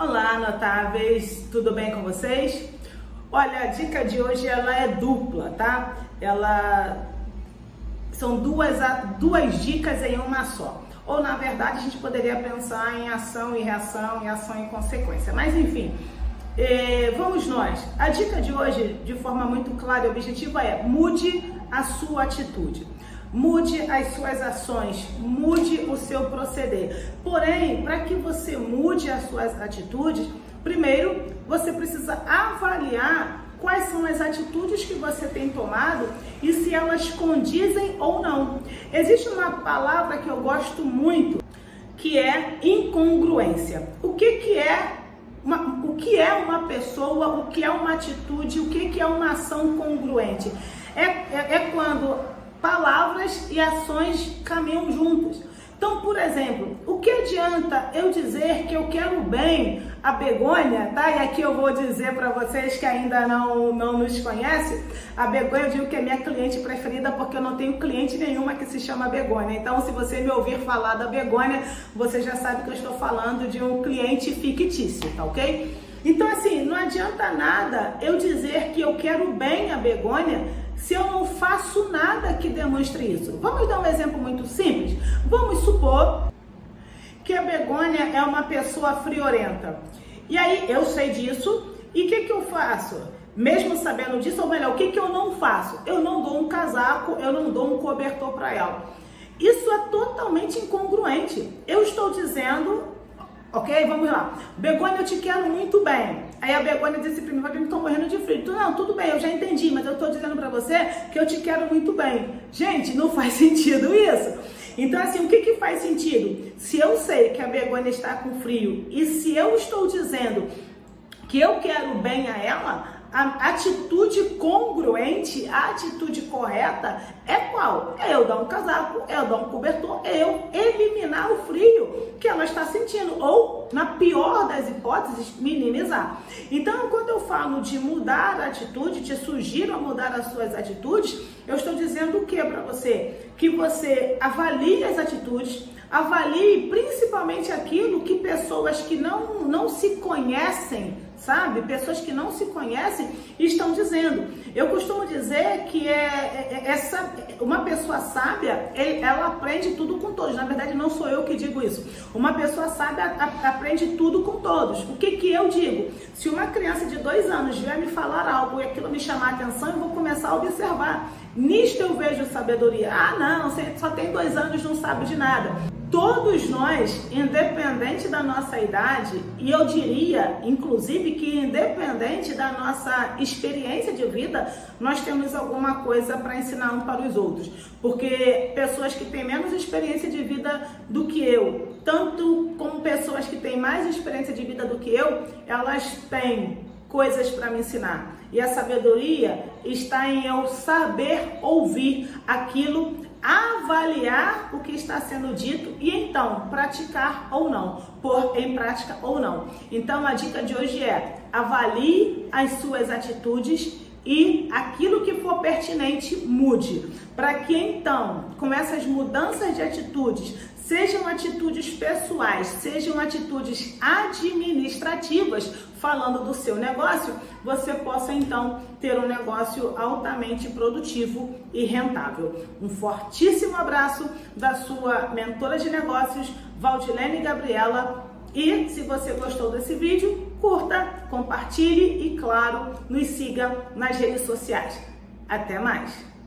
Olá, notáveis, tudo bem com vocês? Olha, a dica de hoje ela é dupla, tá? Ela são duas, duas dicas em uma só. Ou na verdade a gente poderia pensar em ação e reação, em ação e consequência. Mas enfim, eh, vamos nós. A dica de hoje, de forma muito clara e objetiva, é mude a sua atitude. Mude as suas ações, mude o seu proceder. Porém, para que você mude as suas atitudes, primeiro você precisa avaliar quais são as atitudes que você tem tomado e se elas condizem ou não. Existe uma palavra que eu gosto muito, que é incongruência. O que, que é uma, o que é uma pessoa, o que é uma atitude, o que, que é uma ação congruente? É, é, é quando palavras e ações caminham juntas. Então, por exemplo, o que adianta eu dizer que eu quero bem a begônia, tá? E aqui eu vou dizer para vocês que ainda não, não nos conhecem, a begônia eu digo que é minha cliente preferida porque eu não tenho cliente nenhuma que se chama begônia. Então, se você me ouvir falar da begônia, você já sabe que eu estou falando de um cliente fictício, tá ok? Então, assim, não adianta nada eu dizer que eu quero bem a begônia se eu não faço nada que demonstre isso. Vamos dar um exemplo muito simples? Vamos supor que a begônia é uma pessoa friorenta. E aí eu sei disso, e o que, que eu faço? Mesmo sabendo disso, ou melhor, o que, que eu não faço? Eu não dou um casaco, eu não dou um cobertor para ela. Isso é totalmente incongruente. Eu estou dizendo Ok? Vamos lá. Begônia, eu te quero muito bem. Aí a Begônia disse para mim, vai estou morrendo de frio. Tu, não, tudo bem, eu já entendi, mas eu estou dizendo para você que eu te quero muito bem. Gente, não faz sentido isso. Então, assim, o que, que faz sentido? Se eu sei que a Begônia está com frio e se eu estou dizendo que eu quero bem a ela, a atitude congruente, a atitude correta é qual? É eu dar um casaco, é eu dar um cobertor, é eu eliminar o frio que ela está sentindo, ou, na pior das hipóteses, minimizar. Então, quando eu falo de mudar a atitude, te sugiro a mudar as suas atitudes, eu estou dizendo o que para você? Que você avalie as atitudes, avalie principalmente aquilo que pessoas que não, não se conhecem sabe? Pessoas que não se conhecem estão dizendo. Eu costumo dizer que é, é, é essa uma pessoa sábia, ela aprende tudo com todos. Na verdade, não sou eu que digo isso. Uma pessoa sábia aprende tudo com todos. O que que eu digo? Se uma criança de dois anos vier me falar algo e aquilo me chamar a atenção, eu vou começar a observar. Nisto eu vejo sabedoria. Ah, não, você só tem dois anos, não sabe de nada. Todos nós, independente da nossa idade, e eu diria, inclusive, que independente da nossa experiência de vida, nós temos alguma coisa para ensinar um para os outros. Porque pessoas que têm menos experiência de vida do que eu, tanto como pessoas que têm mais experiência de vida do que eu, elas têm coisas para me ensinar. E a sabedoria está em eu saber ouvir aquilo avaliar o que está sendo dito e então praticar ou não, pôr em prática ou não. Então a dica de hoje é: avalie as suas atitudes e aquilo que for pertinente mude, para que então, com essas mudanças de atitudes, sejam atitudes pessoais, sejam atitudes administrativas, falando do seu negócio, você possa então ter um negócio altamente produtivo e rentável. Um fortíssimo abraço da sua mentora de negócios, Valdilene Gabriela. E se você gostou desse vídeo, curta, compartilhe e, claro, nos siga nas redes sociais. Até mais!